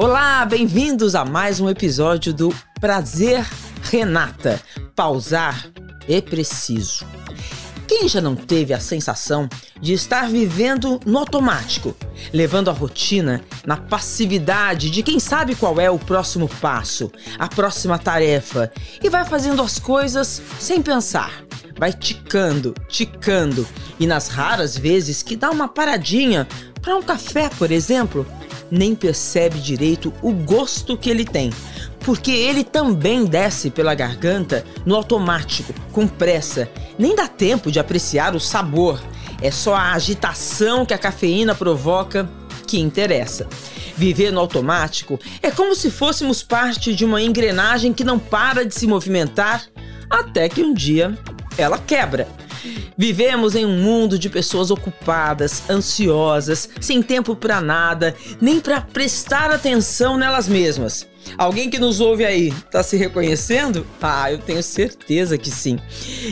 Olá, bem-vindos a mais um episódio do Prazer Renata. Pausar é preciso. Quem já não teve a sensação de estar vivendo no automático, levando a rotina na passividade de quem sabe qual é o próximo passo, a próxima tarefa e vai fazendo as coisas sem pensar? Vai ticando, ticando e nas raras vezes que dá uma paradinha para um café, por exemplo, nem percebe direito o gosto que ele tem, porque ele também desce pela garganta no automático, com pressa. Nem dá tempo de apreciar o sabor, é só a agitação que a cafeína provoca que interessa. Viver no automático é como se fôssemos parte de uma engrenagem que não para de se movimentar até que um dia ela quebra. Vivemos em um mundo de pessoas ocupadas, ansiosas, sem tempo para nada, nem para prestar atenção nelas mesmas. Alguém que nos ouve aí tá se reconhecendo? Ah, eu tenho certeza que sim.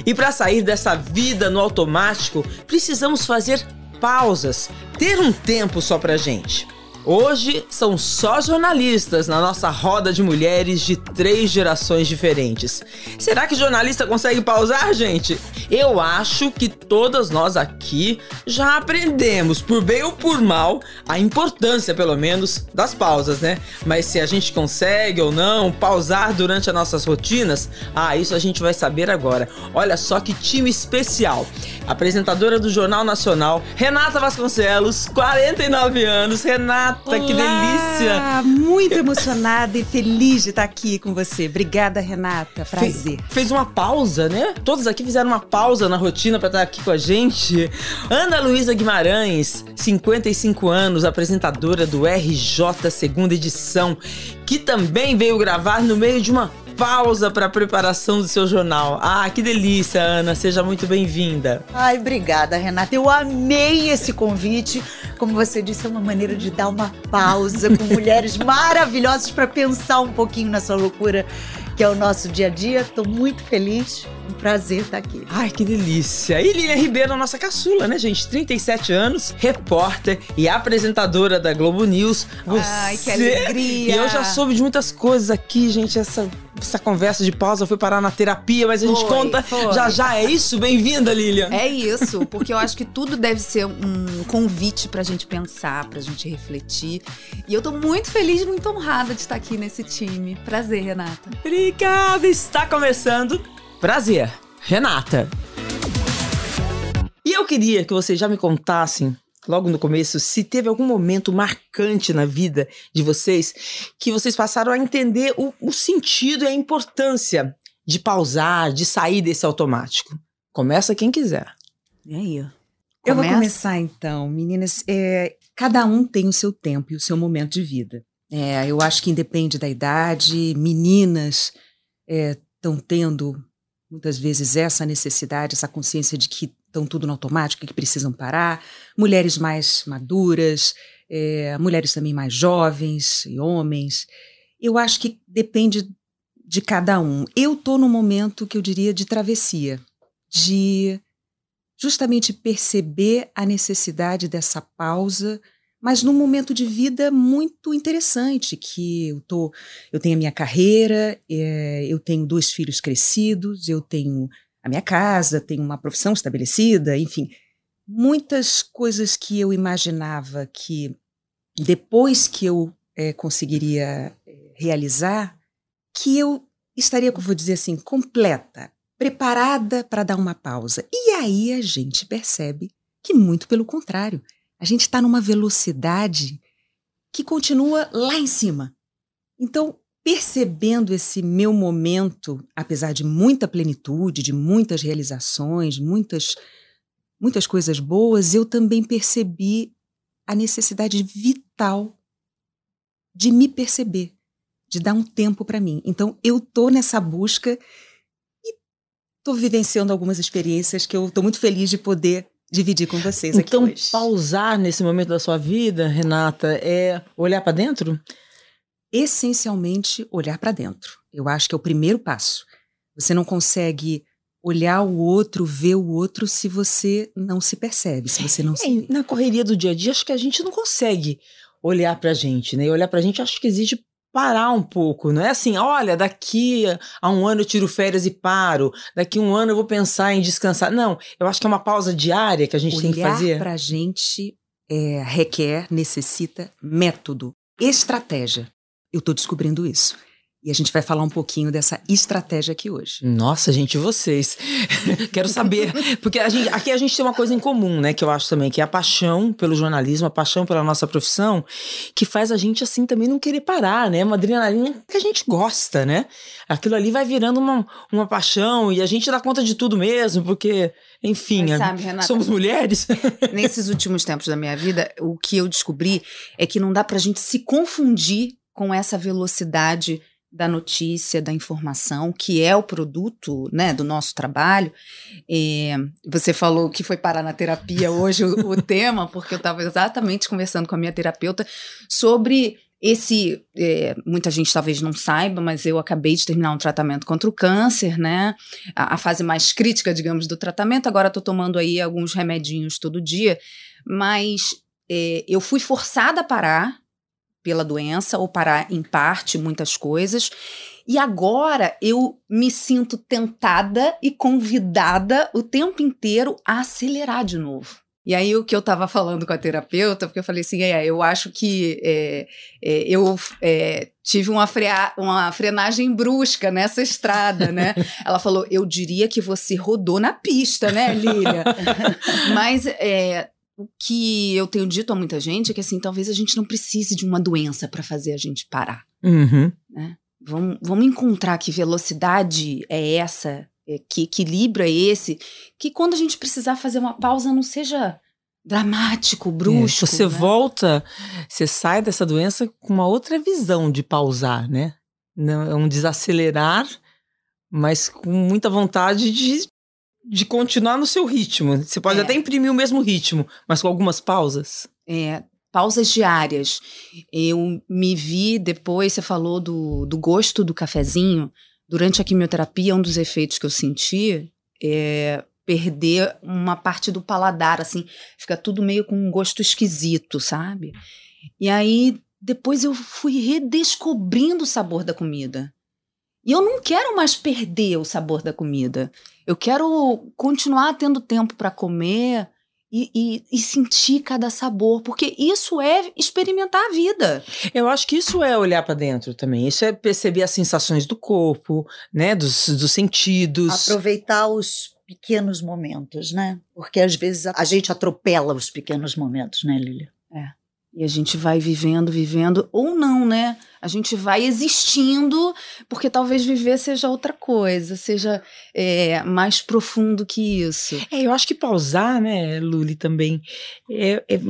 E para sair dessa vida no automático, precisamos fazer pausas, ter um tempo só pra gente. Hoje são só jornalistas na nossa roda de mulheres de três gerações diferentes. Será que jornalista consegue pausar, gente? Eu acho que todas nós aqui já aprendemos, por bem ou por mal, a importância, pelo menos, das pausas, né? Mas se a gente consegue ou não pausar durante as nossas rotinas, ah, isso a gente vai saber agora. Olha só que time especial. Apresentadora do Jornal Nacional, Renata Vasconcelos, 49 anos. Renata Olá, que delícia! Muito emocionada e feliz de estar aqui com você. Obrigada, Renata. Prazer. Fez, fez uma pausa, né? Todos aqui fizeram uma pausa na rotina para estar aqui com a gente. Ana Luísa Guimarães, 55 anos, apresentadora do RJ Segunda Edição, que também veio gravar no meio de uma pausa para a preparação do seu jornal. Ah, que delícia, Ana. Seja muito bem-vinda. Ai, obrigada, Renata. Eu amei esse convite. Como você disse, é uma maneira de dar uma pausa com mulheres maravilhosas para pensar um pouquinho nessa loucura que é o nosso dia a dia. Estou muito feliz. Um prazer estar aqui. Ai, que delícia. E Lilian Ribeiro, nossa caçula, né, gente? 37 anos, repórter e apresentadora da Globo News. Você... Ai, que alegria. E eu já soube de muitas coisas aqui, gente. Essa essa conversa de pausa foi parar na terapia, mas a gente foi, conta foi. já já. É isso? Bem-vinda, Lilian. É isso, porque eu acho que tudo deve ser um convite pra gente pensar, pra gente refletir. E eu tô muito feliz, muito honrada de estar aqui nesse time. Prazer, Renata. Obrigada, está começando. Prazer, Renata. E eu queria que vocês já me contassem logo no começo, se teve algum momento marcante na vida de vocês que vocês passaram a entender o, o sentido e a importância de pausar, de sair desse automático. Começa quem quiser. E aí? Eu vou começar então, meninas. É, cada um tem o seu tempo e o seu momento de vida. É, eu acho que independe da idade, meninas estão é, tendo muitas vezes essa necessidade, essa consciência de que estão tudo no automático, que precisam parar, mulheres mais maduras, é, mulheres também mais jovens e homens. Eu acho que depende de cada um. Eu estou no momento que eu diria de travessia, de justamente perceber a necessidade dessa pausa, mas num momento de vida muito interessante, que eu tô, eu tenho a minha carreira, é, eu tenho dois filhos crescidos, eu tenho a minha casa, tenho uma profissão estabelecida, enfim, muitas coisas que eu imaginava que depois que eu é, conseguiria é, realizar, que eu estaria, vou dizer assim, completa, preparada para dar uma pausa. E aí a gente percebe que, muito pelo contrário, a gente está numa velocidade que continua lá em cima. Então, percebendo esse meu momento, apesar de muita plenitude, de muitas realizações, muitas muitas coisas boas, eu também percebi a necessidade vital de me perceber, de dar um tempo para mim. Então eu tô nessa busca e tô vivenciando algumas experiências que eu tô muito feliz de poder dividir com vocês então, aqui hoje. Então pausar nesse momento da sua vida, Renata, é olhar para dentro? Essencialmente olhar para dentro. Eu acho que é o primeiro passo. Você não consegue olhar o outro, ver o outro se você não se percebe, se você não é, se... Na correria do dia a dia, acho que a gente não consegue olhar pra gente, né? E olhar pra gente, acho que exige parar um pouco. Não é assim, olha, daqui a um ano eu tiro férias e paro, daqui a um ano eu vou pensar em descansar. Não, eu acho que é uma pausa diária que a gente olhar tem que fazer. Olhar pra gente é, requer, necessita método, estratégia. Eu tô descobrindo isso. E a gente vai falar um pouquinho dessa estratégia aqui hoje. Nossa, gente, vocês. Quero saber. Porque a gente, aqui a gente tem uma coisa em comum, né? Que eu acho também, que é a paixão pelo jornalismo, a paixão pela nossa profissão, que faz a gente, assim, também não querer parar, né? Uma adrenalina que a gente gosta, né? Aquilo ali vai virando uma, uma paixão e a gente dá conta de tudo mesmo, porque, enfim, sabe, Renata, somos mulheres. Nesses últimos tempos da minha vida, o que eu descobri é que não dá pra gente se confundir com essa velocidade da notícia, da informação, que é o produto né, do nosso trabalho. É, você falou que foi parar na terapia hoje o, o tema, porque eu estava exatamente conversando com a minha terapeuta sobre esse. É, muita gente talvez não saiba, mas eu acabei de terminar um tratamento contra o câncer, né? A, a fase mais crítica, digamos, do tratamento. Agora estou tomando aí alguns remedinhos todo dia, mas é, eu fui forçada a parar pela doença ou parar em parte muitas coisas. E agora eu me sinto tentada e convidada o tempo inteiro a acelerar de novo. E aí o que eu estava falando com a terapeuta, porque eu falei assim, é, eu acho que é, é, eu é, tive uma, frea, uma frenagem brusca nessa estrada, né? Ela falou, eu diria que você rodou na pista, né, Lília? Mas é, o que eu tenho dito a muita gente é que assim, talvez a gente não precise de uma doença para fazer a gente parar. Uhum. Né? Vamos, vamos encontrar que velocidade é essa, é, que equilíbrio é esse, que quando a gente precisar fazer uma pausa não seja dramático, brusco. É, você né? volta, você sai dessa doença com uma outra visão de pausar, né? Não, é um desacelerar, mas com muita vontade de de continuar no seu ritmo. Você pode é. até imprimir o mesmo ritmo, mas com algumas pausas. É, pausas diárias. Eu me vi depois, você falou do, do gosto do cafezinho. Durante a quimioterapia, um dos efeitos que eu senti é perder uma parte do paladar, assim, fica tudo meio com um gosto esquisito, sabe? E aí, depois eu fui redescobrindo o sabor da comida. E eu não quero mais perder o sabor da comida. Eu quero continuar tendo tempo para comer e, e, e, sentir cada sabor, porque isso é experimentar a vida. Eu acho que isso é olhar para dentro também. Isso é perceber as sensações do corpo, né, dos, dos sentidos. Aproveitar os pequenos momentos, né? Porque às vezes a gente atropela os pequenos momentos, né, Lilia? É. E a gente vai vivendo, vivendo, ou não, né? A gente vai existindo, porque talvez viver seja outra coisa, seja é, mais profundo que isso. É, eu acho que pausar, né, Luli, também, é, é,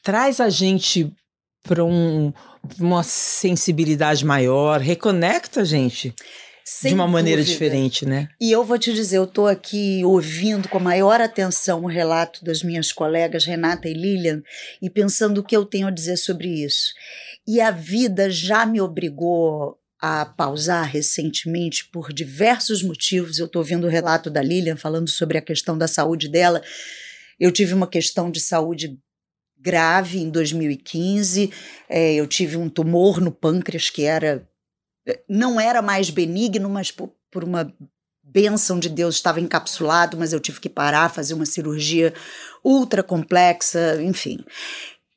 traz a gente para um, uma sensibilidade maior, reconecta a gente. Sem de uma maneira dúvida. diferente, né? E eu vou te dizer, eu estou aqui ouvindo com a maior atenção o relato das minhas colegas Renata e Lilian e pensando o que eu tenho a dizer sobre isso. E a vida já me obrigou a pausar recentemente por diversos motivos. Eu estou ouvindo o relato da Lilian falando sobre a questão da saúde dela. Eu tive uma questão de saúde grave em 2015. É, eu tive um tumor no pâncreas que era não era mais benigno, mas por, por uma bênção de Deus estava encapsulado, mas eu tive que parar, fazer uma cirurgia ultra complexa, enfim.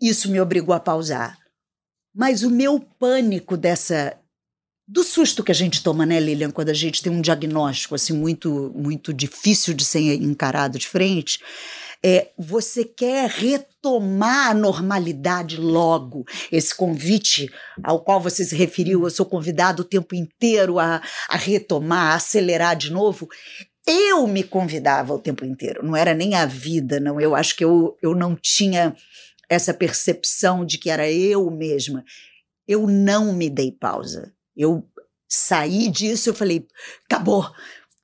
Isso me obrigou a pausar. Mas o meu pânico dessa do susto que a gente toma, né, Lilian, quando a gente tem um diagnóstico assim muito muito difícil de ser encarado de frente, é, você quer retomar a normalidade logo. Esse convite ao qual você se referiu, eu sou convidado o tempo inteiro a, a retomar, a acelerar de novo. Eu me convidava o tempo inteiro, não era nem a vida, não. Eu acho que eu, eu não tinha essa percepção de que era eu mesma. Eu não me dei pausa. Eu saí disso, eu falei, acabou,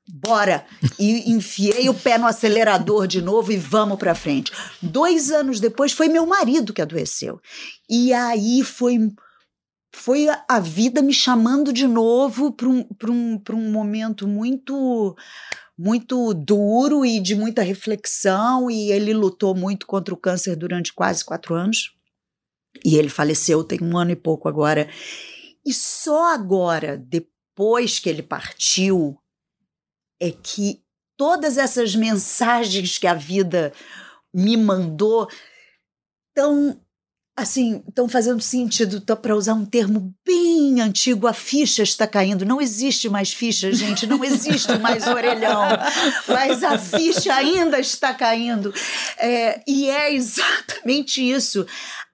bora. E enfiei o pé no acelerador de novo e vamos para frente. Dois anos depois foi meu marido que adoeceu. E aí foi foi a vida me chamando de novo para um, um, um momento muito muito duro e de muita reflexão e ele lutou muito contra o câncer durante quase quatro anos E ele faleceu tem um ano e pouco agora. E só agora, depois que ele partiu, é que todas essas mensagens que a vida me mandou estão assim, estão fazendo sentido para usar um termo bem antigo, a ficha está caindo. Não existe mais ficha, gente, não existe mais orelhão, mas a ficha ainda está caindo. É, e é exatamente isso.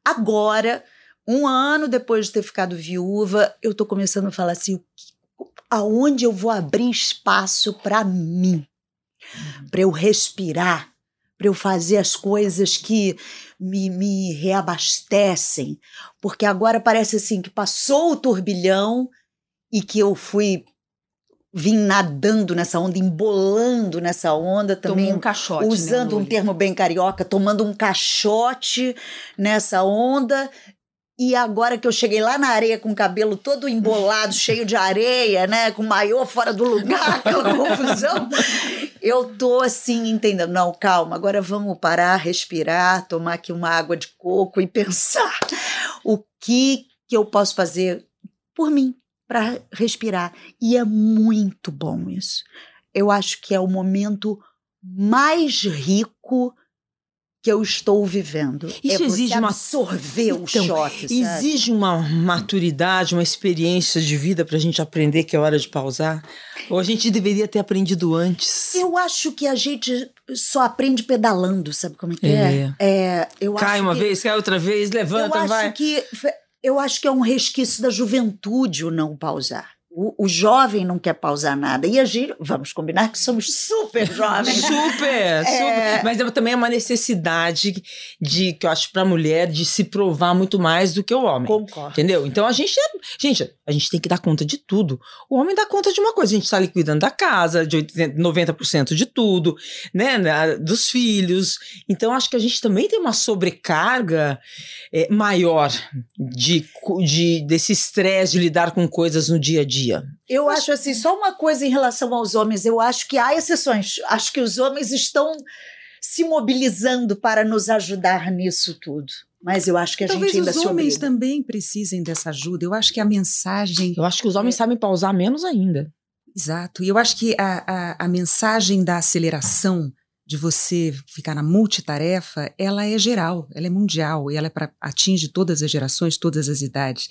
Agora, um ano depois de ter ficado viúva, eu estou começando a falar assim: aonde eu vou abrir espaço para mim, para eu respirar, para eu fazer as coisas que me, me reabastecem, porque agora parece assim que passou o turbilhão e que eu fui vim nadando nessa onda, embolando nessa onda também. Tomou um caixote. Né, usando né, um termo bem carioca, tomando um caixote nessa onda. E agora que eu cheguei lá na areia com o cabelo todo embolado, cheio de areia, né? Com o maiô fora do lugar, aquela confusão. Eu tô assim, entendendo. Não, calma, agora vamos parar, respirar, tomar aqui uma água de coco e pensar o que, que eu posso fazer por mim, para respirar. E é muito bom isso. Eu acho que é o momento mais rico que eu estou vivendo. Isso é exige uma absorver o então, choque. Sabe? Exige uma maturidade, uma experiência de vida para a gente aprender que é hora de pausar. Ou a gente deveria ter aprendido antes. Eu acho que a gente só aprende pedalando, sabe como é que é? é? é eu cai uma que, vez, cai outra vez, levanta, eu vai. Acho que, eu acho que é um resquício da juventude o não pausar. O, o, jovem não quer pausar nada. E a gente, vamos combinar que somos super jovens. super, é... super. Mas também é uma necessidade de, que eu acho, para a mulher, de se provar muito mais do que o homem. Concordo. Entendeu? Então a gente é. Gente, a gente tem que dar conta de tudo. O homem dá conta de uma coisa. A gente está ali cuidando da casa, de 80, 90% de tudo, né? Dos filhos. Então acho que a gente também tem uma sobrecarga é, maior de, de, desse estresse de lidar com coisas no dia a dia dia. Eu acho assim, só uma coisa em relação aos homens, eu acho que há exceções. Acho que os homens estão se mobilizando para nos ajudar nisso tudo. Mas eu acho que a Talvez gente ainda os homens também precisem dessa ajuda. Eu acho que a mensagem. Eu acho que os homens é... sabem pausar menos ainda. Exato. E eu acho que a, a, a mensagem da aceleração de você ficar na multitarefa, ela é geral, ela é mundial, e ela é para atinge todas as gerações, todas as idades.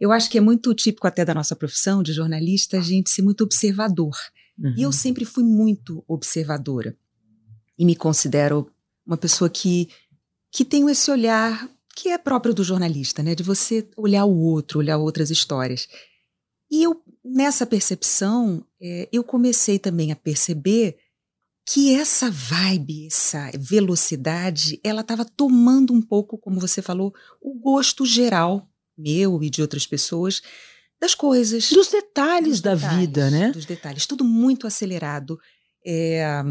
Eu acho que é muito típico até da nossa profissão de jornalista a gente ser muito observador. Uhum. E eu sempre fui muito observadora. E me considero uma pessoa que, que tem esse olhar que é próprio do jornalista, né? De você olhar o outro, olhar outras histórias. E eu, nessa percepção, é, eu comecei também a perceber que essa vibe, essa velocidade, ela estava tomando um pouco, como você falou, o gosto geral meu e de outras pessoas das coisas. Dos detalhes dos da detalhes, vida, né? Dos detalhes. Tudo muito acelerado. É,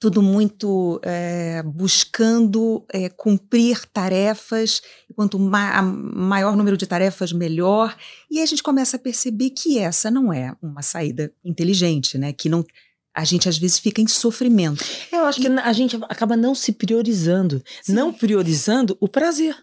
tudo muito é, buscando é, cumprir tarefas, quanto ma maior número de tarefas, melhor. E a gente começa a perceber que essa não é uma saída inteligente, né? Que não a gente às vezes fica em sofrimento. Eu acho e... que a gente acaba não se priorizando, Sim. não priorizando o prazer.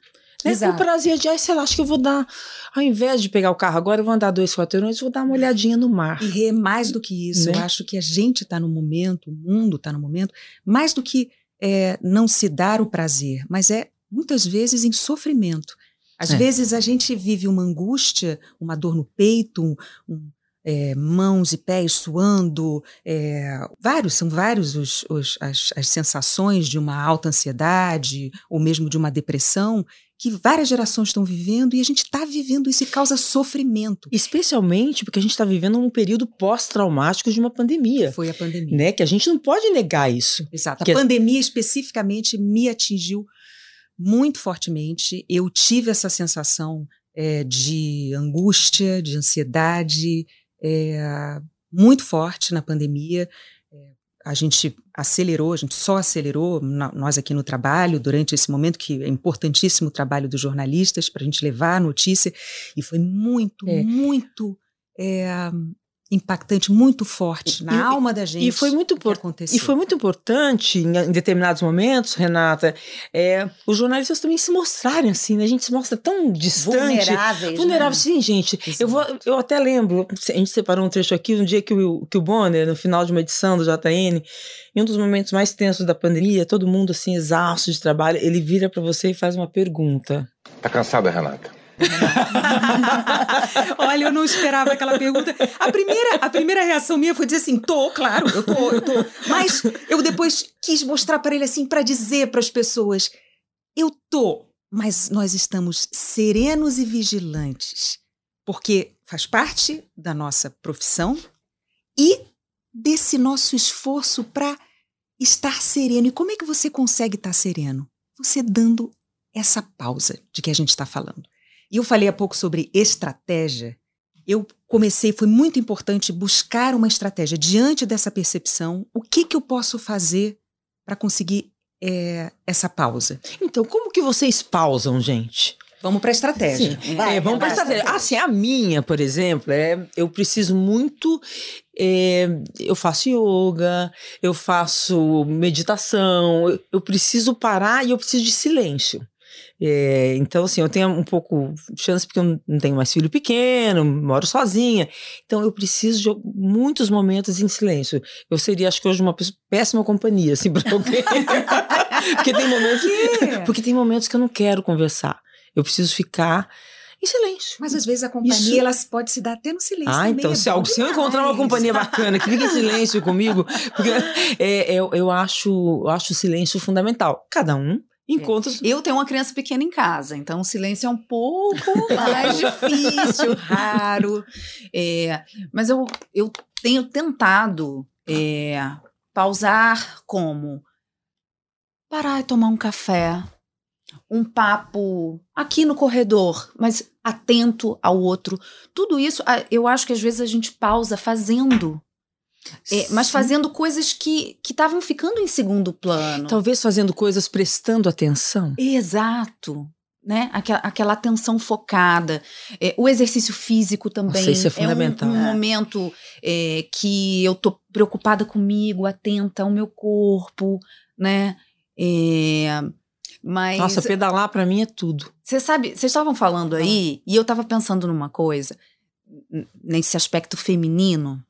Né? Exato. O prazer de, ai, sei lá, acho que eu vou dar, ao invés de pegar o carro agora, eu vou andar dois quarteirões, vou dar uma olhadinha no mar. E mais do que isso, né? eu acho que a gente está no momento, o mundo está no momento, mais do que é, não se dar o prazer, mas é muitas vezes em sofrimento. Às é. vezes a gente vive uma angústia, uma dor no peito, um, um é, mãos e pés suando, é, vários, são vários os, os, as, as sensações de uma alta ansiedade ou mesmo de uma depressão que várias gerações estão vivendo e a gente está vivendo isso e causa sofrimento. Especialmente porque a gente está vivendo um período pós-traumático de uma pandemia. Foi a pandemia. Né? Que a gente não pode negar isso. Exato. A pandemia especificamente me atingiu muito fortemente. Eu tive essa sensação é, de angústia, de ansiedade, é, muito forte na pandemia. É, a gente acelerou, a gente só acelerou, nós aqui no trabalho, durante esse momento que é importantíssimo o trabalho dos jornalistas para a gente levar a notícia, e foi muito, é. muito impactante, muito forte na e, alma da gente. E foi muito E foi muito importante em, em, determinados momentos, Renata, é, os jornalistas também se mostrarem assim, né? A gente se mostra tão distante, vulneráveis, vulneráveis, né? sim, gente. Eu vou, eu até lembro, a gente separou um trecho aqui no dia que o que o Bonner, no final de uma edição do JN, em um dos momentos mais tensos da pandemia, todo mundo assim exausto de trabalho, ele vira para você e faz uma pergunta. Tá cansada, Renata? Olha, eu não esperava aquela pergunta. A primeira, a primeira reação minha foi dizer assim: tô, claro, eu tô, eu tô. Mas eu depois quis mostrar para ele assim, para dizer para as pessoas: eu tô, mas nós estamos serenos e vigilantes, porque faz parte da nossa profissão e desse nosso esforço para estar sereno. E como é que você consegue estar sereno? Você dando essa pausa de que a gente está falando. E eu falei há pouco sobre estratégia. Eu comecei, foi muito importante buscar uma estratégia diante dessa percepção. O que, que eu posso fazer para conseguir é, essa pausa? Então, como que vocês pausam, gente? Vamos para a estratégia. Vai, é, vamos para a estratégia. Assim, a minha, por exemplo, é eu preciso muito. É, eu faço yoga, eu faço meditação, eu, eu preciso parar e eu preciso de silêncio. É, então, assim, eu tenho um pouco de chance porque eu não tenho mais filho pequeno, moro sozinha. Então, eu preciso de muitos momentos em silêncio. Eu seria, acho que hoje, uma péssima companhia, assim, pra alguém. porque tem momentos. Porque tem momentos que eu não quero conversar. Eu preciso ficar em silêncio. Mas às vezes a companhia Isso... ela pode se dar até no silêncio. Ah, então é se, algo, se eu encontrar uma companhia bacana que fique em silêncio comigo, porque é, eu, eu, acho, eu acho o silêncio fundamental. Cada um encontros. Eu tenho uma criança pequena em casa, então o silêncio é um pouco mais difícil, raro. É, mas eu, eu tenho tentado é, pausar como parar e tomar um café, um papo aqui no corredor, mas atento ao outro. Tudo isso, eu acho que às vezes a gente pausa fazendo é, mas fazendo coisas que estavam ficando em segundo plano. Talvez fazendo coisas prestando atenção. Exato. Né? Aquela, aquela atenção focada. É, o exercício físico também. Nossa, isso é fundamental. É um, um momento é, que eu tô preocupada comigo, atenta ao meu corpo, né? É, mas. Nossa, pedalar para mim é tudo. Você sabe, vocês estavam falando aí, e eu estava pensando numa coisa, nesse aspecto feminino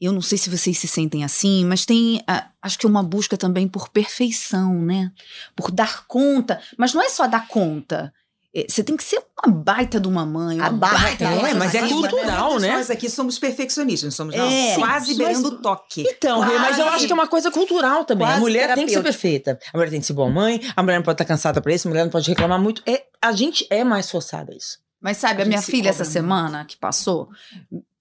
eu não sei se vocês se sentem assim, mas tem, uh, acho que uma busca também por perfeição, né? Por dar conta. Mas não é só dar conta. É, você tem que ser uma baita de uma mãe, uma baita. É, mas é cultural, né? Nós aqui somos perfeccionistas, somos é, quase beirando o toque. Então, quase. mas eu acho que é uma coisa cultural também. Quase a mulher tem que ser perfeita. A mulher tem que ser boa mãe, a mulher não pode estar cansada para isso, a mulher não pode reclamar muito. É, a gente é mais forçada a isso. Mas sabe, a, a minha filha essa muito. semana que passou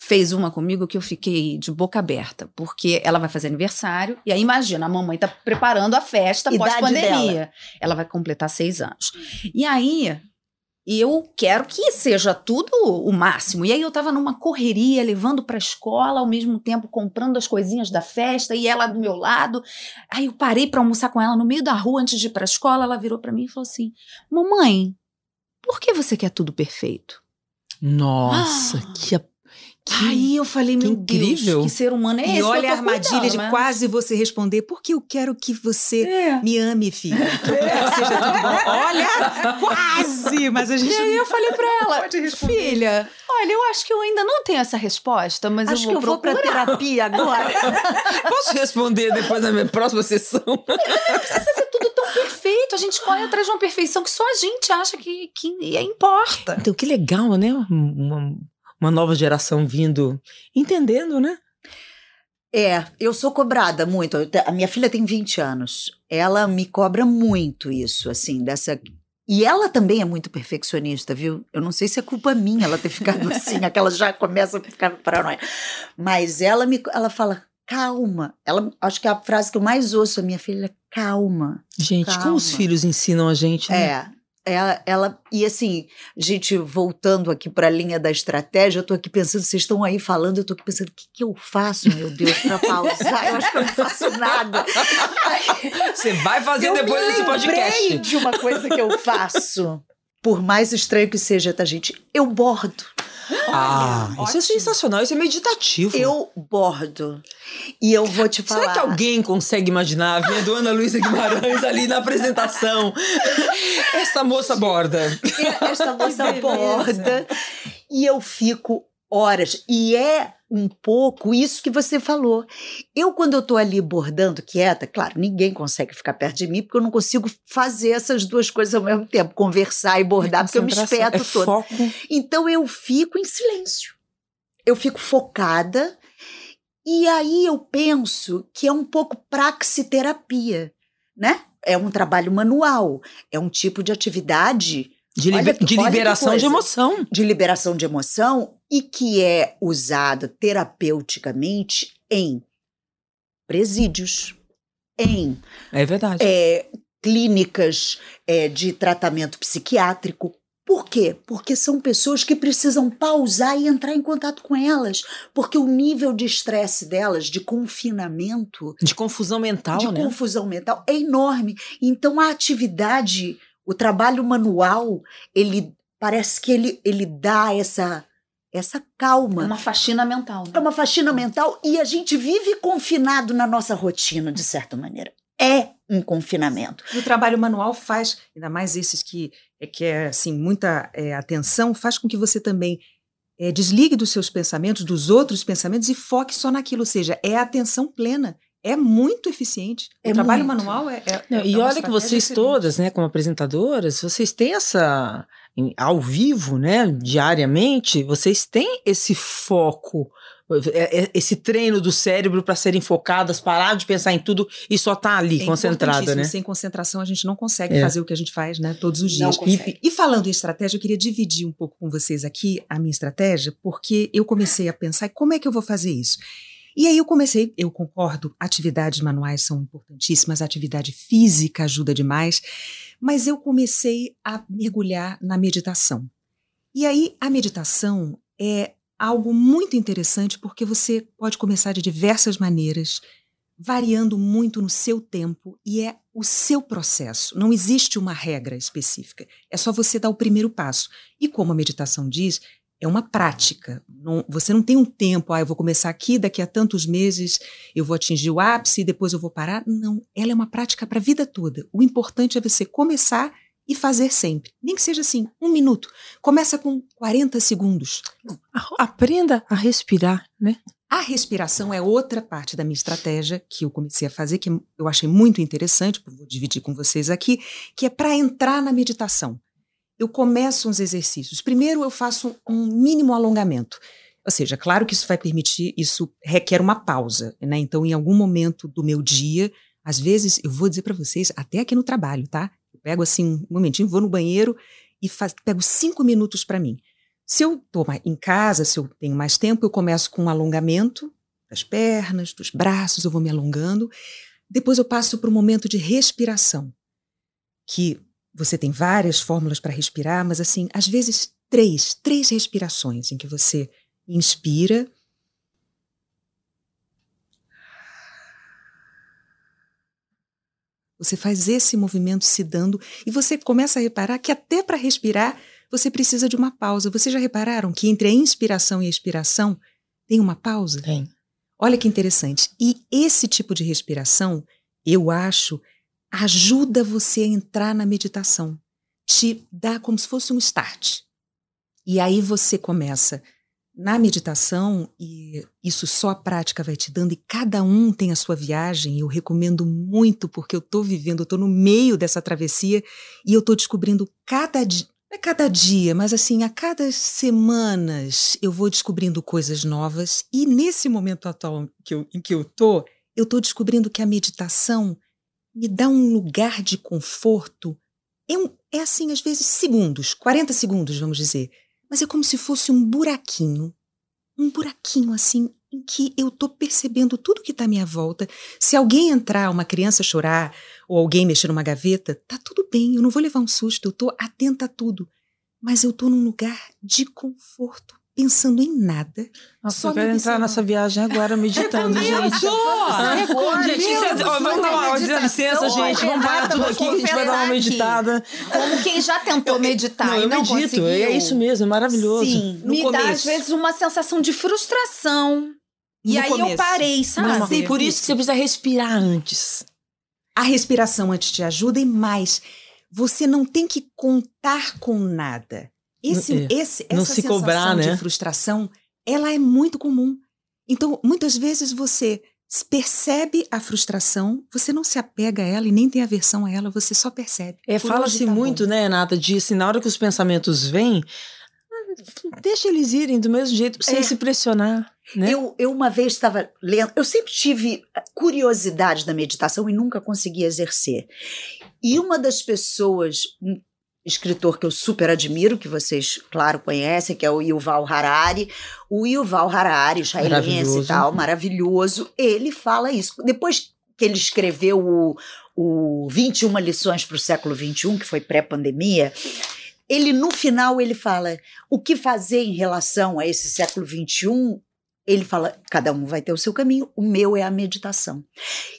fez uma comigo que eu fiquei de boca aberta, porque ela vai fazer aniversário e aí imagina, a mamãe tá preparando a festa pós-pandemia. Ela vai completar seis anos. E aí eu quero que seja tudo o máximo. E aí eu tava numa correria, levando para a escola, ao mesmo tempo comprando as coisinhas da festa e ela do meu lado. Aí eu parei para almoçar com ela no meio da rua antes de ir para a escola, ela virou para mim e falou assim: "Mamãe, por que você quer tudo perfeito? Nossa, ah. que, que Aí eu falei, meu incrível. Deus, que ser humano é e esse? E olha a armadilha de quase você responder, porque eu quero que você é. me ame, filha. Que eu quero que seja tudo bom. Olha, quase! Mas a gente. E aí eu falei pra ela, filha, olha, eu acho que eu ainda não tenho essa resposta, mas acho eu vou que eu procurar. vou pra terapia agora. Posso responder depois da minha próxima sessão? Não precisa ser tudo tão perfeito. A gente corre atrás de uma perfeição que só a gente acha que, que importa. Então, que legal, né? Uma, uma nova geração vindo, entendendo, né? É, eu sou cobrada muito. A minha filha tem 20 anos. Ela me cobra muito isso, assim, dessa. E ela também é muito perfeccionista, viu? Eu não sei se é culpa minha ela ter ficado assim, aquela já começa a ficar paranoia. Mas ela me ela fala: calma. Ela, acho que é a frase que eu mais ouço a minha filha, calma. Gente, calma. como os filhos ensinam a gente, né? É. Ela, ela, e assim, gente, voltando aqui para a linha da estratégia, eu estou aqui pensando, vocês estão aí falando, eu estou aqui pensando, o que, que eu faço, meu Deus, para pausar? Eu acho que eu não faço nada. Você vai fazer depois desse podcast. de uma coisa que eu faço, por mais estranho que seja, tá, gente? Eu bordo. Ah, Olha, isso é ótimo. é sensacional, isso é meditativo. Eu bordo. E eu vou te falar. Será que alguém consegue imaginar vendo Ana Luísa Guimarães ali na apresentação? Essa moça borda. Essa moça borda. E eu fico horas. E é um pouco isso que você falou. Eu, quando eu estou ali bordando quieta, claro, ninguém consegue ficar perto de mim, porque eu não consigo fazer essas duas coisas ao mesmo tempo, conversar e bordar, porque eu me espeto é toda. Foco. Então eu fico em silêncio. Eu fico focada. E aí eu penso que é um pouco praxiterapia, né? É um trabalho manual, é um tipo de atividade de, olha, de liberação de emoção. De liberação de emoção e que é usada terapeuticamente em presídios, em é verdade. É, clínicas é, de tratamento psiquiátrico. Por quê? Porque são pessoas que precisam pausar e entrar em contato com elas, porque o nível de estresse delas, de confinamento, de confusão mental, de né? confusão mental é enorme. Então a atividade, o trabalho manual, ele parece que ele, ele dá essa essa calma. É uma faxina mental. Né? É uma faxina mental e a gente vive confinado na nossa rotina, de certa maneira. É um confinamento. E o trabalho manual faz, ainda mais esses que é, que é assim, muita é, atenção, faz com que você também é, desligue dos seus pensamentos, dos outros pensamentos e foque só naquilo. Ou seja, é atenção plena. É muito eficiente. É o trabalho muito. manual é. é Não, e olha que vocês todas, né, como apresentadoras, vocês têm essa ao vivo, né, diariamente, vocês têm esse foco, é, é, esse treino do cérebro para serem focadas, parar de pensar em tudo e só tá ali é concentrada, né? Sem concentração a gente não consegue é. fazer o que a gente faz, né, todos os dias. E, e, falando em estratégia, eu queria dividir um pouco com vocês aqui a minha estratégia, porque eu comecei a pensar como é que eu vou fazer isso. E aí eu comecei, eu concordo, atividades manuais são importantíssimas, atividade física ajuda demais, mas eu comecei a mergulhar na meditação. E aí a meditação é algo muito interessante porque você pode começar de diversas maneiras, variando muito no seu tempo e é o seu processo. Não existe uma regra específica. É só você dar o primeiro passo. E como a meditação diz, é uma prática. Não, você não tem um tempo, ah, eu vou começar aqui, daqui a tantos meses eu vou atingir o ápice, depois eu vou parar. Não, ela é uma prática para a vida toda. O importante é você começar e fazer sempre. Nem que seja assim, um minuto. Começa com 40 segundos. Aprenda a respirar, né? A respiração é outra parte da minha estratégia que eu comecei a fazer, que eu achei muito interessante, vou dividir com vocês aqui, que é para entrar na meditação eu começo uns exercícios. Primeiro, eu faço um mínimo alongamento. Ou seja, claro que isso vai permitir, isso requer uma pausa, né? Então, em algum momento do meu dia, às vezes, eu vou dizer para vocês, até aqui no trabalho, tá? Eu pego assim um momentinho, vou no banheiro e faz, pego cinco minutos para mim. Se eu estou em casa, se eu tenho mais tempo, eu começo com um alongamento das pernas, dos braços, eu vou me alongando. Depois eu passo para o momento de respiração, que você tem várias fórmulas para respirar, mas assim, às vezes três, três respirações em que você inspira. Você faz esse movimento se dando e você começa a reparar que até para respirar você precisa de uma pausa. Vocês já repararam que entre a inspiração e a expiração tem uma pausa? Tem. Olha que interessante. E esse tipo de respiração, eu acho ajuda você a entrar na meditação, te dá como se fosse um start. E aí você começa na meditação, e isso só a prática vai te dando, e cada um tem a sua viagem, eu recomendo muito, porque eu estou vivendo, eu estou no meio dessa travessia, e eu estou descobrindo cada dia, é cada dia, mas assim, a cada semanas eu vou descobrindo coisas novas, e nesse momento atual que eu, em que eu estou, eu estou descobrindo que a meditação me dá um lugar de conforto. É, um, é assim, às vezes, segundos, 40 segundos, vamos dizer. Mas é como se fosse um buraquinho. Um buraquinho assim, em que eu estou percebendo tudo que está à minha volta. Se alguém entrar, uma criança chorar, ou alguém mexer numa gaveta, tá tudo bem, eu não vou levar um susto, eu estou atenta a tudo. Mas eu estou num lugar de conforto pensando em nada. Nossa, só eu quero entrar nessa viagem agora meditando, gente. Agora, gente, vamos dar uma dá licença, gente. Vamos parar tudo aqui, a gente vai dar uma meditada. Como quem já tentou meditar não, e não medito, conseguiu. É isso mesmo, é maravilhoso. Sim, no me começo. dá às vezes uma sensação de frustração. E no aí começo. eu parei, sabe? Sim, por isso que você precisa respirar antes. A respiração antes te ajuda e mais, você não tem que contar com nada. Esse, é. esse, essa não se sensação cobrar, né? de frustração, ela é muito comum. Então, muitas vezes você percebe a frustração, você não se apega a ela e nem tem aversão a ela, você só percebe. É, fala-se tá muito, bom. né, Renata, disso, na hora que os pensamentos vêm, deixa eles irem do mesmo jeito, sem é. se pressionar. Né? Eu, eu uma vez estava lendo, eu sempre tive curiosidade da meditação e nunca consegui exercer. E uma das pessoas escritor que eu super admiro, que vocês, claro, conhecem, que é o Yuval Harari. O Yuval Harari, israelense e tal, maravilhoso, ele fala isso. Depois que ele escreveu o, o 21 lições para o século XXI, que foi pré-pandemia, ele no final ele fala o que fazer em relação a esse século XXI ele fala: cada um vai ter o seu caminho, o meu é a meditação.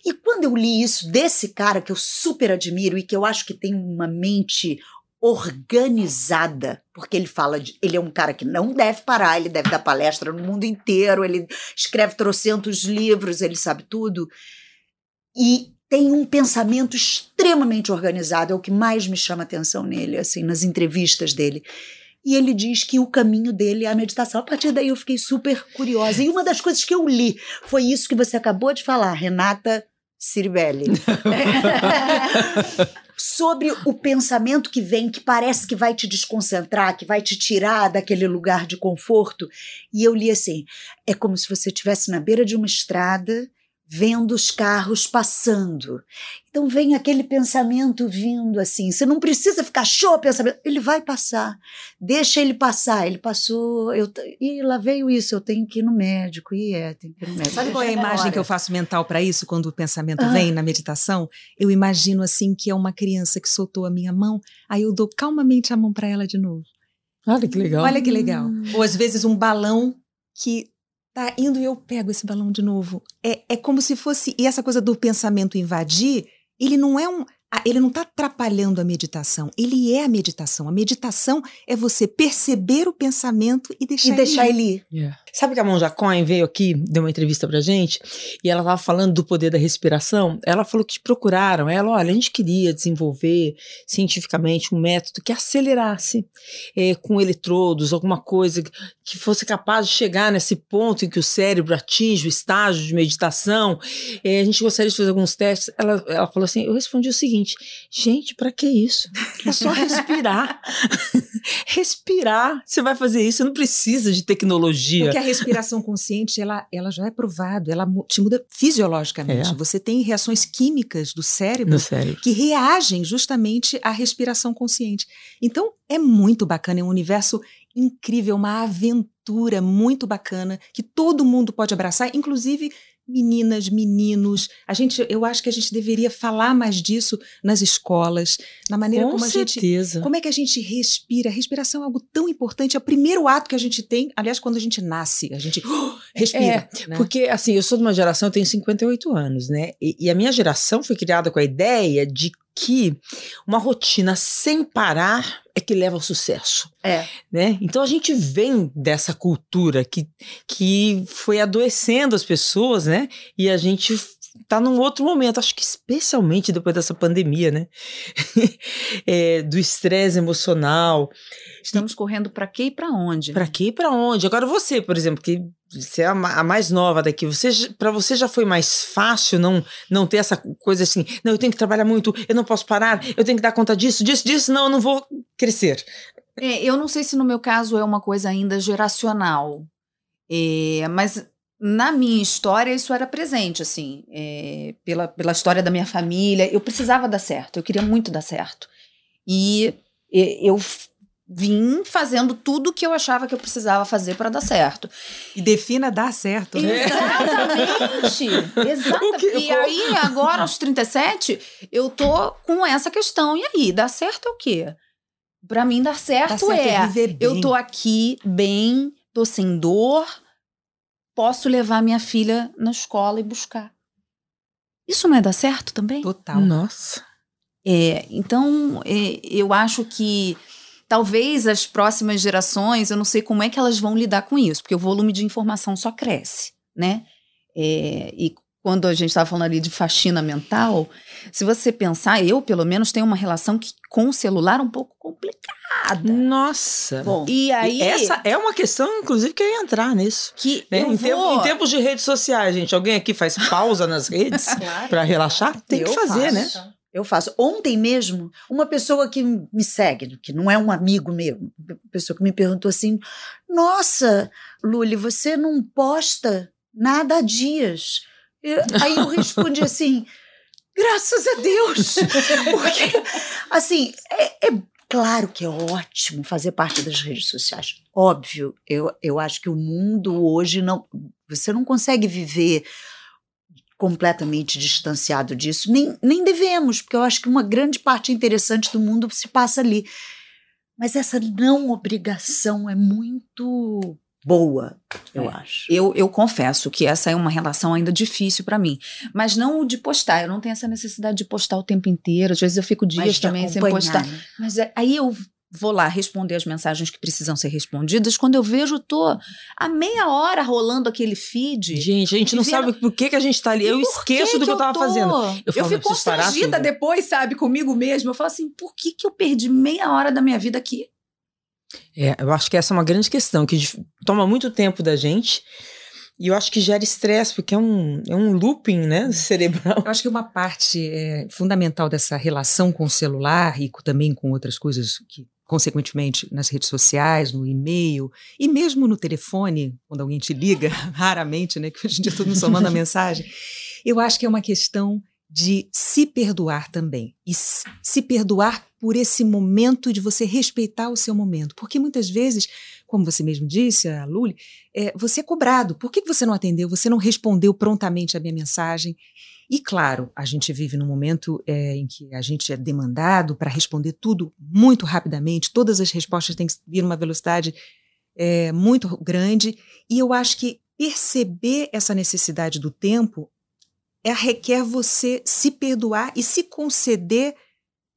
E quando eu li isso desse cara que eu super admiro e que eu acho que tem uma mente organizada, porque ele fala de, ele é um cara que não deve parar, ele deve dar palestra no mundo inteiro, ele escreve trocentos livros, ele sabe tudo. E tem um pensamento extremamente organizado, é o que mais me chama atenção nele, assim, nas entrevistas dele. E ele diz que o caminho dele é a meditação. A partir daí eu fiquei super curiosa. E uma das coisas que eu li foi isso que você acabou de falar, Renata Ciribelli. sobre o pensamento que vem, que parece que vai te desconcentrar, que vai te tirar daquele lugar de conforto. E eu li assim: é como se você estivesse na beira de uma estrada vendo os carros passando. Então vem aquele pensamento vindo assim. Você não precisa ficar show pensamento. Ele vai passar. Deixa ele passar. Ele passou. Eu, e lá veio isso. Eu tenho que ir no médico. E é, tem que ir no médico. Sabe qual é a imagem que eu faço mental para isso quando o pensamento ah. vem na meditação? Eu imagino assim que é uma criança que soltou a minha mão. Aí eu dou calmamente a mão para ela de novo. Olha que legal. Olha que legal. Hum. Ou às vezes um balão que tá indo e eu pego esse balão de novo. É, é como se fosse. E essa coisa do pensamento invadir, ele não é um. Ele não está atrapalhando a meditação, ele é a meditação. A meditação é você perceber o pensamento e deixar, e deixar ele ir. Yeah. Sabe que a Monja Cohen veio aqui, deu uma entrevista pra gente, e ela estava falando do poder da respiração. Ela falou que te procuraram. Ela, olha, a gente queria desenvolver cientificamente um método que acelerasse é, com eletrodos, alguma coisa que fosse capaz de chegar nesse ponto em que o cérebro atinge o estágio de meditação. É, a gente gostaria de fazer alguns testes. Ela, ela falou assim: eu respondi o seguinte, gente, para que isso? É só respirar. respirar. Você vai fazer isso, você não precisa de tecnologia. Porque a respiração consciente, ela, ela já é provado, ela te muda fisiologicamente. É. Você tem reações químicas do cérebro, cérebro que reagem justamente à respiração consciente. Então, é muito bacana, é um universo incrível, uma aventura muito bacana que todo mundo pode abraçar, inclusive meninas, meninos. A gente, eu acho que a gente deveria falar mais disso nas escolas, na maneira Com como certeza. a gente, como é que a gente respira. A respiração é algo tão importante, é o primeiro ato que a gente tem, aliás, quando a gente nasce, a gente respira. É, né? porque assim, eu sou de uma geração, eu tenho 58 anos, né? E, e a minha geração foi criada com a ideia de que uma rotina sem parar é que leva ao sucesso. É. Né? Então a gente vem dessa cultura que, que foi adoecendo as pessoas, né? E a gente tá num outro momento, acho que especialmente depois dessa pandemia, né? é, do estresse emocional. Estamos e, correndo para quê e para onde? Para quê e para onde? Agora você, por exemplo, que você é a, mais nova daqui, você para você já foi mais fácil não não ter essa coisa assim, não, eu tenho que trabalhar muito, eu não posso parar, eu tenho que dar conta disso, disso, disso, não, eu não vou crescer. É, eu não sei se no meu caso é uma coisa ainda geracional, é, mas na minha história isso era presente, assim, é, pela, pela história da minha família, eu precisava dar certo, eu queria muito dar certo. E eu vim fazendo tudo que eu achava que eu precisava fazer para dar certo. E defina dar certo. Né? Exatamente. Exatamente. E aí, agora, aos 37, eu tô com essa questão. E aí, dar certo é o quê? Para mim, dar certo, certo é, é eu tô aqui bem, tô sem dor, posso levar minha filha na escola e buscar. Isso não é dar certo também? Total. Nossa. É, então, é, eu acho que talvez as próximas gerações, eu não sei como é que elas vão lidar com isso, porque o volume de informação só cresce, né? É, e quando a gente estava falando ali de faxina mental, se você pensar, eu pelo menos tenho uma relação que, com o celular um pouco complicada. Nossa. Bom, e aí. Essa é uma questão, inclusive, que eu ia entrar nisso. Que né? em, vou... tempo, em, tempos de redes sociais, gente, alguém aqui faz pausa nas redes claro. para relaxar? Tem eu que fazer, faço. né? Eu faço. Ontem mesmo, uma pessoa que me segue, que não é um amigo meu, pessoa que me perguntou assim: Nossa, Luli, você não posta nada há dias. Eu, aí eu respondi assim: Graças a Deus! Porque, assim, é, é claro que é ótimo fazer parte das redes sociais. Óbvio, eu, eu acho que o mundo hoje não. Você não consegue viver completamente distanciado disso, nem, nem devemos, porque eu acho que uma grande parte interessante do mundo se passa ali. Mas essa não obrigação é muito boa, eu é. acho. Eu, eu confesso que essa é uma relação ainda difícil para mim. Mas não o de postar. Eu não tenho essa necessidade de postar o tempo inteiro. Às vezes eu fico dias também sem postar. Né? Mas é, aí eu vou lá responder as mensagens que precisam ser respondidas. Quando eu vejo, tô a meia hora rolando aquele feed. Gente, a gente não vendo... sabe por que, que a gente tá ali. Eu esqueço do que, que eu tava tô? fazendo. Eu, eu fico constrangida depois, sabe, comigo mesmo. Eu falo assim, por que, que eu perdi meia hora da minha vida aqui? É, eu acho que essa é uma grande questão, que toma muito tempo da gente. E eu acho que gera estresse, porque é um, é um looping né, cerebral. Eu acho que uma parte é, fundamental dessa relação com o celular e também com outras coisas que consequentemente nas redes sociais, no e-mail e mesmo no telefone, quando alguém te liga, raramente, né, que hoje em dia todo mundo só manda mensagem. Eu acho que é uma questão de se perdoar também e se perdoar por esse momento de você respeitar o seu momento, porque muitas vezes, como você mesmo disse, a Luli, é, você é cobrado. Por que você não atendeu? Você não respondeu prontamente a minha mensagem? E claro, a gente vive num momento é, em que a gente é demandado para responder tudo muito rapidamente, todas as respostas têm que vir numa velocidade é, muito grande, e eu acho que perceber essa necessidade do tempo é, requer você se perdoar e se conceder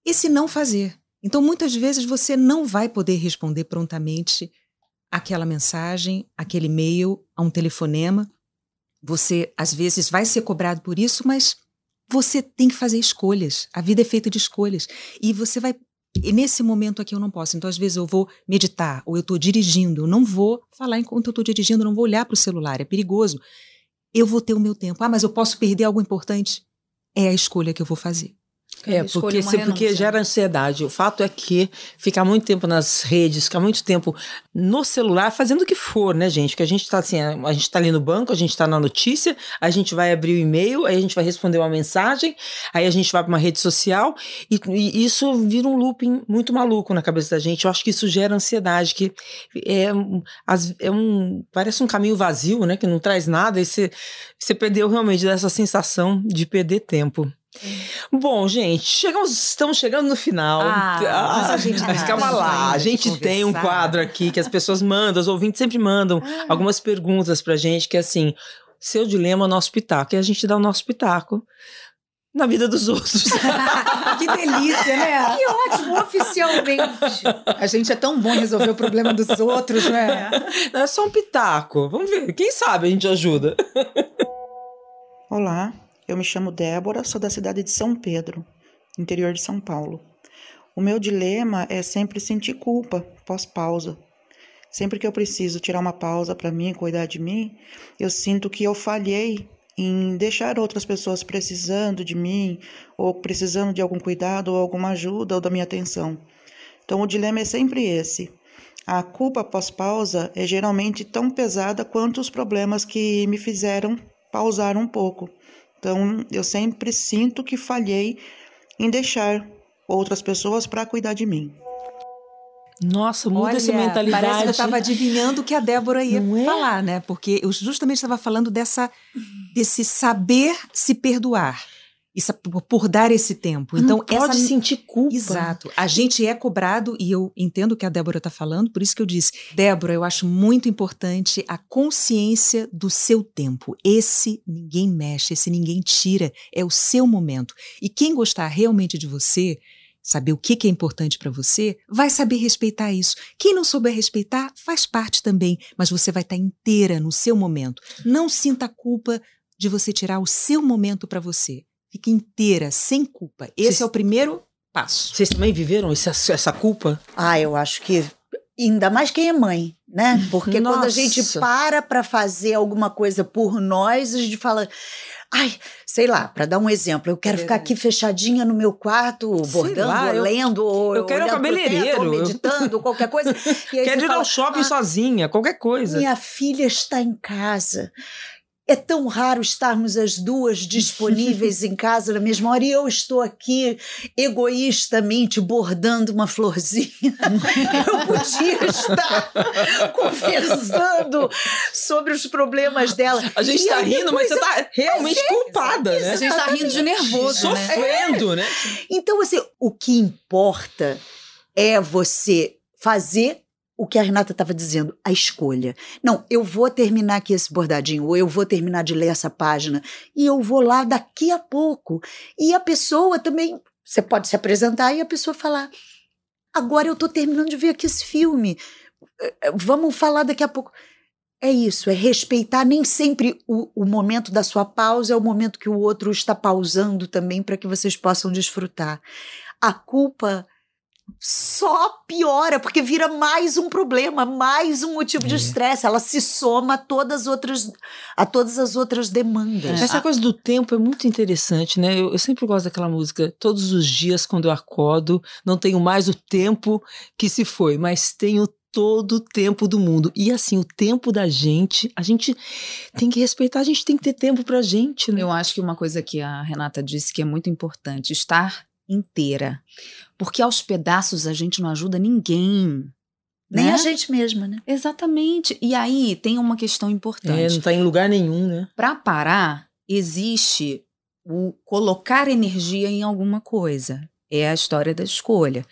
esse não fazer. Então, muitas vezes você não vai poder responder prontamente aquela mensagem, aquele e-mail, a um telefonema, você, às vezes, vai ser cobrado por isso, mas você tem que fazer escolhas. A vida é feita de escolhas. E você vai. E nesse momento aqui eu não posso. Então, às vezes, eu vou meditar, ou eu estou dirigindo. Eu não vou falar enquanto eu estou dirigindo, eu não vou olhar para o celular. É perigoso. Eu vou ter o meu tempo. Ah, mas eu posso perder algo importante? É a escolha que eu vou fazer. É, porque, se, porque gera ansiedade. O fato é que ficar muito tempo nas redes, ficar muito tempo no celular, fazendo o que for, né, gente? Porque a gente tá assim, a gente tá ali no banco, a gente tá na notícia, a gente vai abrir o e-mail, aí a gente vai responder uma mensagem, aí a gente vai para uma rede social, e, e, isso vira um looping muito maluco na cabeça da gente. Eu acho que isso gera ansiedade, que é, é um. Parece um caminho vazio, né? Que não traz nada, e você, você perdeu realmente dessa sensação de perder tempo. Bom, gente, chegamos, estamos chegando no final. Ah, ah mas, a gente mas calma lá, a gente conversar. tem um quadro aqui que as pessoas mandam, os ouvintes sempre mandam ah. algumas perguntas pra gente, que é assim, seu dilema, nosso pitaco. E a gente dá o nosso pitaco na vida dos outros. que delícia, né? Que ótimo, oficialmente. A gente é tão bom em resolver o problema dos outros, né? Não é só um pitaco. Vamos ver, quem sabe a gente ajuda. Olá, eu me chamo Débora, sou da cidade de São Pedro, interior de São Paulo. O meu dilema é sempre sentir culpa pós-pausa. Sempre que eu preciso tirar uma pausa para mim, cuidar de mim, eu sinto que eu falhei em deixar outras pessoas precisando de mim, ou precisando de algum cuidado, ou alguma ajuda, ou da minha atenção. Então, o dilema é sempre esse. A culpa pós-pausa é geralmente tão pesada quanto os problemas que me fizeram pausar um pouco. Então, eu sempre sinto que falhei em deixar outras pessoas para cuidar de mim. Nossa, muda Olha, essa mentalidade. Parece que eu estava adivinhando o que a Débora ia é? falar, né? Porque eu justamente estava falando dessa, desse saber se perdoar. Isso, por, por dar esse tempo. Então, não pode essa, sentir culpa. Exato. A gente é cobrado, e eu entendo o que a Débora está falando, por isso que eu disse, Débora, eu acho muito importante a consciência do seu tempo. Esse ninguém mexe, esse ninguém tira, é o seu momento. E quem gostar realmente de você, saber o que, que é importante para você, vai saber respeitar isso. Quem não souber respeitar, faz parte também, mas você vai estar tá inteira no seu momento. Não sinta culpa de você tirar o seu momento para você. Fique inteira, sem culpa. Esse Cês, é o primeiro passo. Vocês também viveram essa, essa culpa? Ah, eu acho que ainda mais quem é mãe, né? Porque Nossa. quando a gente para para fazer alguma coisa por nós, a gente fala, ai, sei lá, para dar um exemplo, eu quero é ficar aqui fechadinha no meu quarto, bordando, lá, ou lendo, ou eu quero um cabeleireiro, teto, meditando, qualquer coisa. quero ir ao shopping ah, sozinha, qualquer coisa. Minha filha está em casa. É tão raro estarmos as duas disponíveis em casa na mesma hora e eu estou aqui egoístamente bordando uma florzinha. eu podia estar conversando sobre os problemas dela. A gente está rindo, mas você está realmente é, culpada, né? A gente está rindo de nervoso, né? Sofrendo, né? Então, assim, o que importa é você fazer o que a Renata estava dizendo, a escolha. Não, eu vou terminar aqui esse bordadinho, ou eu vou terminar de ler essa página, e eu vou lá daqui a pouco. E a pessoa também, você pode se apresentar e a pessoa falar: agora eu estou terminando de ver aqui esse filme, eh, eh, vamos falar daqui a pouco. É isso, é respeitar nem sempre o, o momento da sua pausa, é o momento que o outro está pausando também para que vocês possam desfrutar. A culpa só piora, porque vira mais um problema, mais um motivo é. de estresse. Ela se soma a todas as outras, a todas as outras demandas. Essa coisa do tempo é muito interessante, né? Eu, eu, sempre gosto daquela música. Todos os dias, quando eu acordo, não tenho mais o tempo que se foi, mas tenho todo o tempo do mundo. E assim, o tempo da gente, a gente tem que respeitar, a gente tem que ter tempo pra gente, né? Eu acho que uma coisa que a Renata disse que é muito importante, estar inteira. Porque aos pedaços a gente não ajuda ninguém. Nem né? a gente mesma, né? Exatamente. E aí tem uma questão importante. É, não está em lugar nenhum, né? Para parar, existe o colocar energia em alguma coisa. É a história da escolha.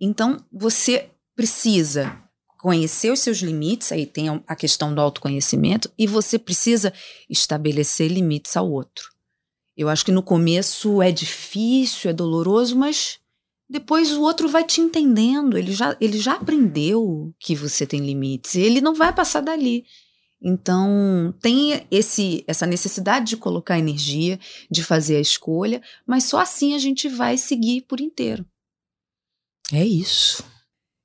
Então, você precisa conhecer os seus limites, aí tem a questão do autoconhecimento, e você precisa estabelecer limites ao outro. Eu acho que no começo é difícil, é doloroso, mas depois o outro vai te entendendo. Ele já, ele já aprendeu que você tem limites. Ele não vai passar dali. Então, tem esse, essa necessidade de colocar energia, de fazer a escolha, mas só assim a gente vai seguir por inteiro. É isso.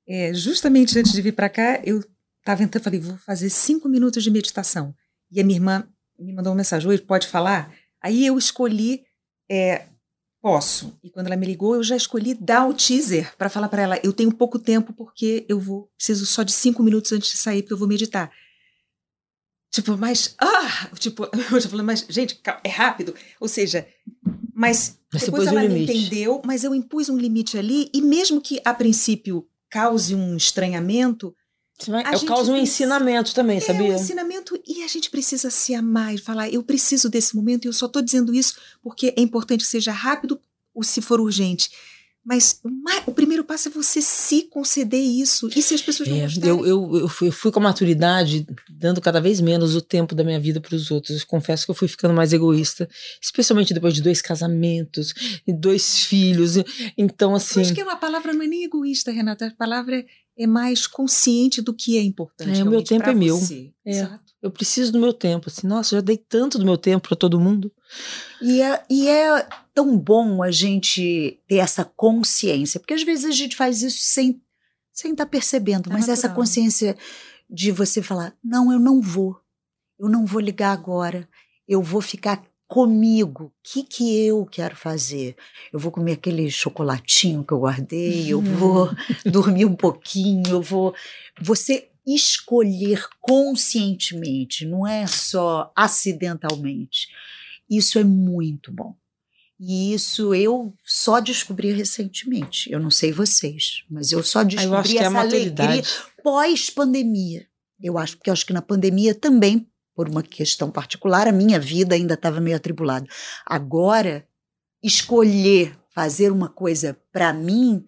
É, justamente antes de vir para cá, eu estava entrando, falei, vou fazer cinco minutos de meditação. E a minha irmã me mandou uma mensagem, Oi, pode falar? Aí eu escolhi, é, posso. E quando ela me ligou, eu já escolhi dar o teaser para falar para ela: eu tenho pouco tempo porque eu vou preciso só de cinco minutos antes de sair porque eu vou meditar. Tipo, mas ah, tipo, eu já falei, mas gente, é rápido. Ou seja, mas, mas depois ela um me entendeu, mas eu impus um limite ali e mesmo que a princípio cause um estranhamento, Vai, eu causo um ensinamento também, é, sabia? um ensinamento e a gente precisa se amar e falar, eu preciso desse momento e eu só estou dizendo isso porque é importante que seja rápido ou se for urgente. Mas o primeiro passo é você se conceder isso. E se as pessoas não é, gostarem? Eu, eu, eu, fui, eu fui com a maturidade, dando cada vez menos o tempo da minha vida para os outros. Eu confesso que eu fui ficando mais egoísta, especialmente depois de dois casamentos e dois filhos. Então, assim. Eu acho que é uma palavra não é nem egoísta, Renata. A palavra é é mais consciente do que é importante. É, o meu tempo é meu. É, eu preciso do meu tempo. Assim, nossa, já dei tanto do meu tempo para todo mundo. E é, e é tão bom a gente ter essa consciência, porque às vezes a gente faz isso sem sem estar tá percebendo, é mas natural. essa consciência de você falar: não, eu não vou, eu não vou ligar agora, eu vou ficar comigo. O que, que eu quero fazer? Eu vou comer aquele chocolatinho que eu guardei, eu vou dormir um pouquinho, eu vou. Você escolher conscientemente, não é só acidentalmente. Isso é muito bom. E isso eu só descobri recentemente. Eu não sei vocês, mas eu só descobri eu é essa é alegria pós-pandemia. Eu acho, porque eu acho que na pandemia também por uma questão particular, a minha vida ainda estava meio atribulada. Agora escolher fazer uma coisa para mim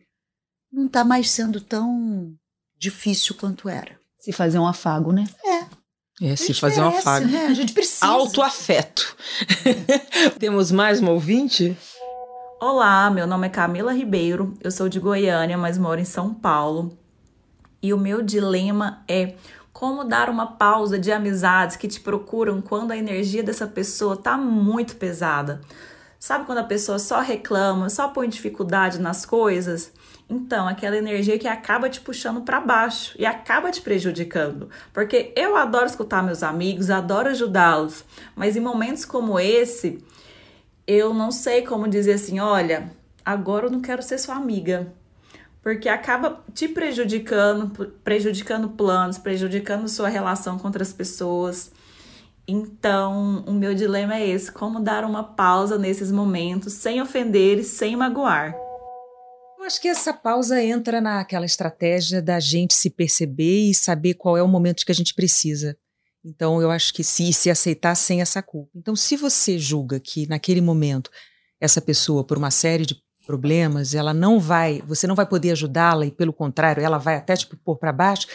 não está mais sendo tão difícil quanto era. Se fazer um afago, né? É. É, se fazer um afago. Né? A gente precisa. Autoafeto. Temos mais uma ouvinte? Olá, meu nome é Camila Ribeiro, eu sou de Goiânia, mas moro em São Paulo. E o meu dilema é como dar uma pausa de amizades que te procuram quando a energia dessa pessoa tá muito pesada. Sabe quando a pessoa só reclama, só põe dificuldade nas coisas? Então, aquela energia que acaba te puxando para baixo e acaba te prejudicando. Porque eu adoro escutar meus amigos, adoro ajudá-los, mas em momentos como esse, eu não sei como dizer assim: olha, agora eu não quero ser sua amiga. Porque acaba te prejudicando, prejudicando planos, prejudicando sua relação com outras pessoas. Então, o meu dilema é esse: como dar uma pausa nesses momentos sem ofender e sem magoar acho que essa pausa entra naquela estratégia da gente se perceber e saber qual é o momento que a gente precisa. Então, eu acho que se, se aceitar sem essa culpa. Então, se você julga que naquele momento essa pessoa, por uma série de problemas, ela não vai, você não vai poder ajudá-la e, pelo contrário, ela vai até te pôr para baixo,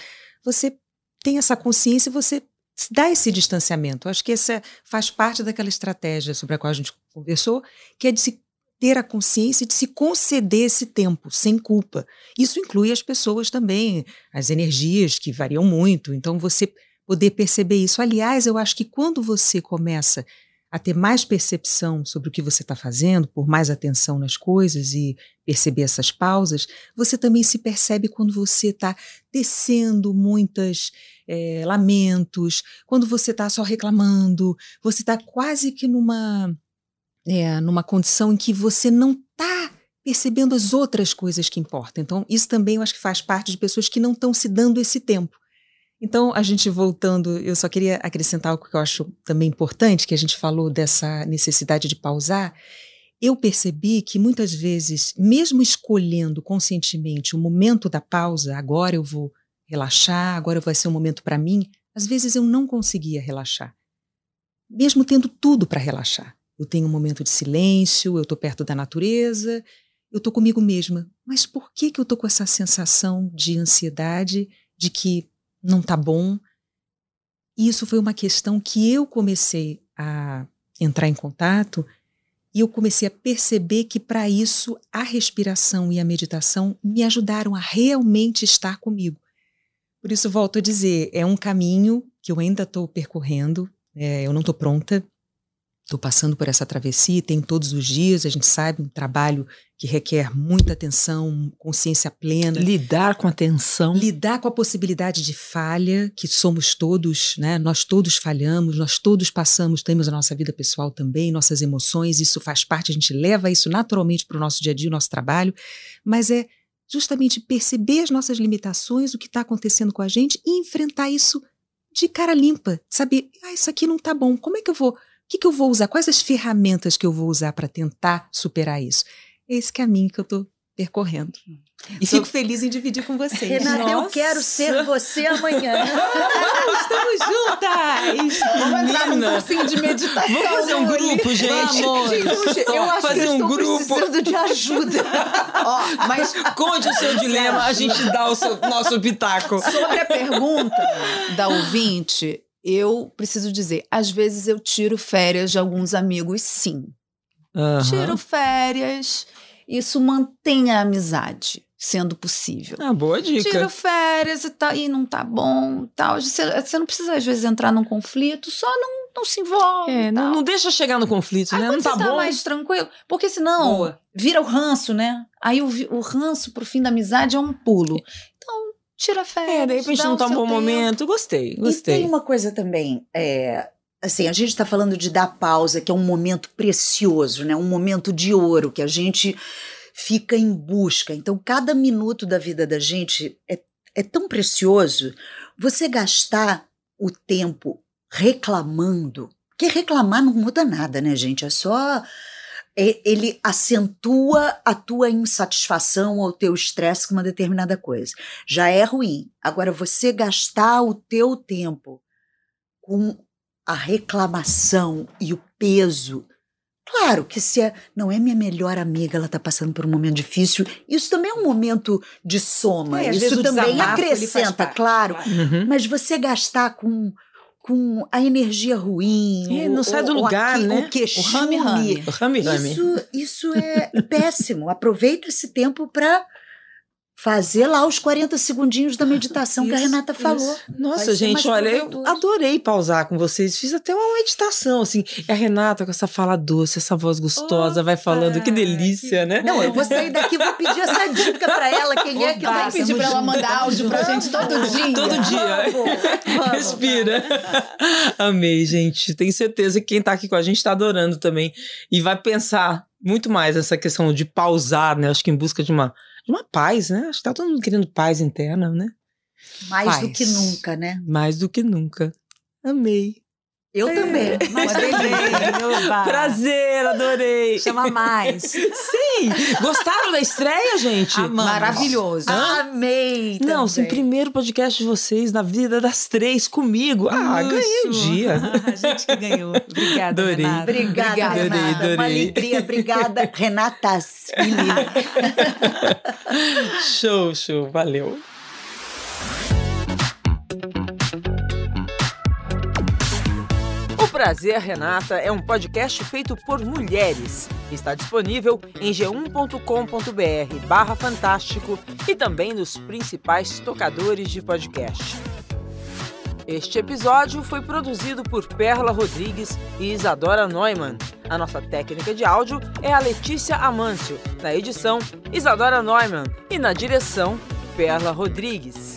você tem essa consciência e você dá esse distanciamento. Eu acho que essa faz parte daquela estratégia sobre a qual a gente conversou, que é de se ter a consciência de se conceder esse tempo sem culpa. Isso inclui as pessoas também, as energias que variam muito. Então, você poder perceber isso. Aliás, eu acho que quando você começa a ter mais percepção sobre o que você está fazendo, por mais atenção nas coisas e perceber essas pausas, você também se percebe quando você está tecendo muitos é, lamentos, quando você está só reclamando, você está quase que numa é, numa condição em que você não está percebendo as outras coisas que importam. Então, isso também eu acho que faz parte de pessoas que não estão se dando esse tempo. Então, a gente voltando, eu só queria acrescentar algo que eu acho também importante, que a gente falou dessa necessidade de pausar. Eu percebi que muitas vezes, mesmo escolhendo conscientemente o momento da pausa, agora eu vou relaxar, agora vai ser um momento para mim, às vezes eu não conseguia relaxar. Mesmo tendo tudo para relaxar. Eu tenho um momento de silêncio, eu estou perto da natureza, eu estou comigo mesma. Mas por que, que eu estou com essa sensação de ansiedade, de que não está bom? E isso foi uma questão que eu comecei a entrar em contato e eu comecei a perceber que para isso a respiração e a meditação me ajudaram a realmente estar comigo. Por isso, volto a dizer, é um caminho que eu ainda estou percorrendo, é, eu não estou pronta, Estou passando por essa travessia, tem todos os dias, a gente sabe, um trabalho que requer muita atenção, consciência plena. Lidar com a tensão. Lidar com a possibilidade de falha, que somos todos, né? Nós todos falhamos, nós todos passamos, temos a nossa vida pessoal também, nossas emoções, isso faz parte, a gente leva isso naturalmente para o nosso dia a dia, o nosso trabalho, mas é justamente perceber as nossas limitações, o que está acontecendo com a gente e enfrentar isso de cara limpa, saber, ah, isso aqui não está bom, como é que eu vou que, que eu vou usar? Quais as ferramentas que eu vou usar para tentar superar isso? É esse caminho que eu estou percorrendo. E fico feliz em dividir com vocês. Renata, Nossa. eu quero ser você amanhã. Estamos juntas! Vamos entrar num cursinho de meditação. Vamos fazer um grupo, gente. Vamos. Gente, eu acho fazer que eu um estou grupo. precisando de ajuda. Ó, mas conte o seu dilema, a gente dá o seu, nosso pitaco. Sobre a pergunta da ouvinte, eu preciso dizer, às vezes eu tiro férias de alguns amigos, sim. Uhum. Tiro férias, isso mantém a amizade, sendo possível. Ah, boa dica. Tiro férias e, tá, e não tá bom tal. Você, você não precisa, às vezes, entrar num conflito, só não, não se envolve. É, não, não, deixa chegar no conflito, Aí né? Não tá, tá bom. mais tranquilo. Porque senão boa. vira o ranço, né? Aí o, o ranço pro fim da amizade é um pulo. Tira férias. É, de repente não tá um bom tempo. momento. Gostei, gostei. E tem uma coisa também, é, assim, a gente está falando de dar pausa, que é um momento precioso, né? Um momento de ouro que a gente fica em busca. Então, cada minuto da vida da gente é, é tão precioso. Você gastar o tempo reclamando, que reclamar não muda nada, né, gente? É só ele acentua a tua insatisfação ou o teu estresse com uma determinada coisa. Já é ruim. Agora, você gastar o teu tempo com a reclamação e o peso, Claro que se é, não é minha melhor amiga, ela está passando por um momento difícil, isso também é um momento de soma. É, isso também acrescenta, claro. Uhum. Mas você gastar com com a energia ruim. É, não sai do lugar, aqui, né? O queixume. O rame, rame. O rame, rame. Isso, isso é péssimo. Aproveita esse tempo para fazer lá os 40 segundinhos da meditação isso, que a Renata falou. Isso. Nossa, gente, olha, eu adorei pausar com vocês. Fiz até uma meditação, assim. E a Renata com essa fala doce, essa voz gostosa, Opa, vai falando. Que delícia, que... né? Não, eu vou sair daqui e vou pedir essa dica pra ela. Quem Opa, é que vai pedir pra ela mandar áudio pra gente todo dia? Todo dia. Vamos, vamos. Respira. Amei, gente. Tenho certeza que quem tá aqui com a gente tá adorando também. E vai pensar muito mais nessa questão de pausar, né? Acho que em busca de uma uma paz, né? Acho que tá todo mundo querendo paz interna, né? Mais paz. do que nunca, né? Mais do que nunca. Amei. Eu é, também. Mas. Prazer, adorei. Chama mais. Sim. Gostaram da estreia, gente? Amamos. Maravilhoso. Amei. Também. Não, sim, primeiro podcast de vocês na vida das três comigo. Ah, Isso. ganhei o dia. A gente que ganhou. Obrigada, adorei. Renata. Obrigada, Obrigada Renata. Adorei, adorei. Uma alegria. Obrigada, Renatas. show, show. Valeu. Prazer Renata é um podcast feito por mulheres. Está disponível em g1.com.br barra fantástico e também nos principais tocadores de podcast. Este episódio foi produzido por Perla Rodrigues e Isadora Neumann. A nossa técnica de áudio é a Letícia Amâncio. Na edição, Isadora Neumann. E na direção, Perla Rodrigues.